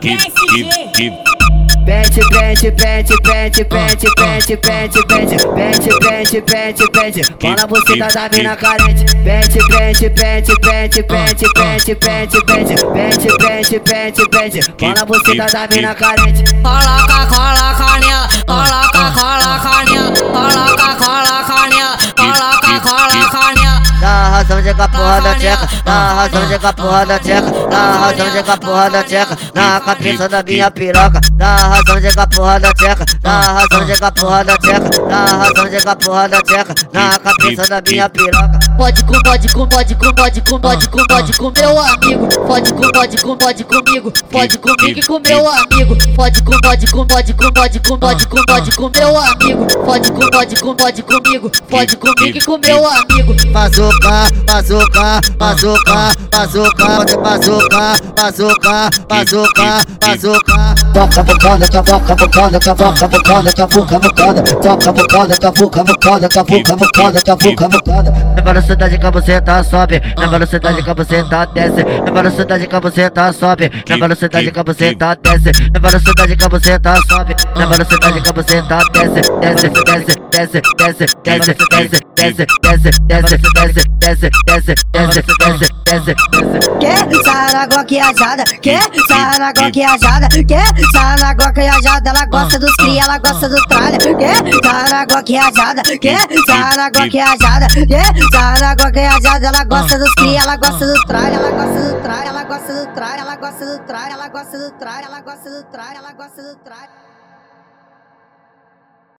Pente, pente, pente, pente, pente, pente, pente, pente, pente, pente, pente, pente, fala você tá da mina carente. Pente, pente, pente, pente, pente, pente, pente, pente, pente, pente, pente, pente, fala você tá da mina carente. Coloca, coloca nela, coloca, coloca nela, coloca, coloca nela, coloca, coloca nela. Razão de porra da tcheca, dá razão de porra da tcheca, dá razão de porra da tcheca, na cabeça da minha piroca, dá razão de porra da tcheca, dá razão de porra da tcheca, dá razão de porra da tcheca, na cabeça da minha piroca. Pode com, pode com, pode com, pode com, pode com, pode com meu amigo, pode com, pode com, pode comigo, pode comigo e com meu amigo, pode com, pode com, pode com, pode com, pode com, pode com meu amigo, pode com, pode com, pode comigo, pode comigo e com meu amigo. Bazuca, bazuca, bazuca, bazuca, bazuca, bazuca, bazuca, bazuca. Toca bocada, cavoca bocada, cavoca bocada, cavuca bocada, toca bocada, cavuca bocada, cavuca bocada, cavuca bocada. Na velocidade que você tá sobe, na velocidade que você tá desce, na velocidade que você tá sobe, na velocidade que você tá desce, na velocidade que você tá sobe, na velocidade que você tá desce, desce, desce, desce, desce, desce, desce, desce, desce, desce, desce, desce, desce, desce, desce, desce, desce. Quer saragua que ajada, quer saragua que ajada, quer saragua que ajada, ela gosta dos cria, ela gosta do tralha, que ajada, quer saragua que ajada, quer saragua que ajada, ela gosta dos cria, ela gosta do tralha, ela gosta do tralha, ela gosta do tralha, ela gosta do tralha, ela gosta do tralha, ela gosta do tralha, ela gosta do tralha.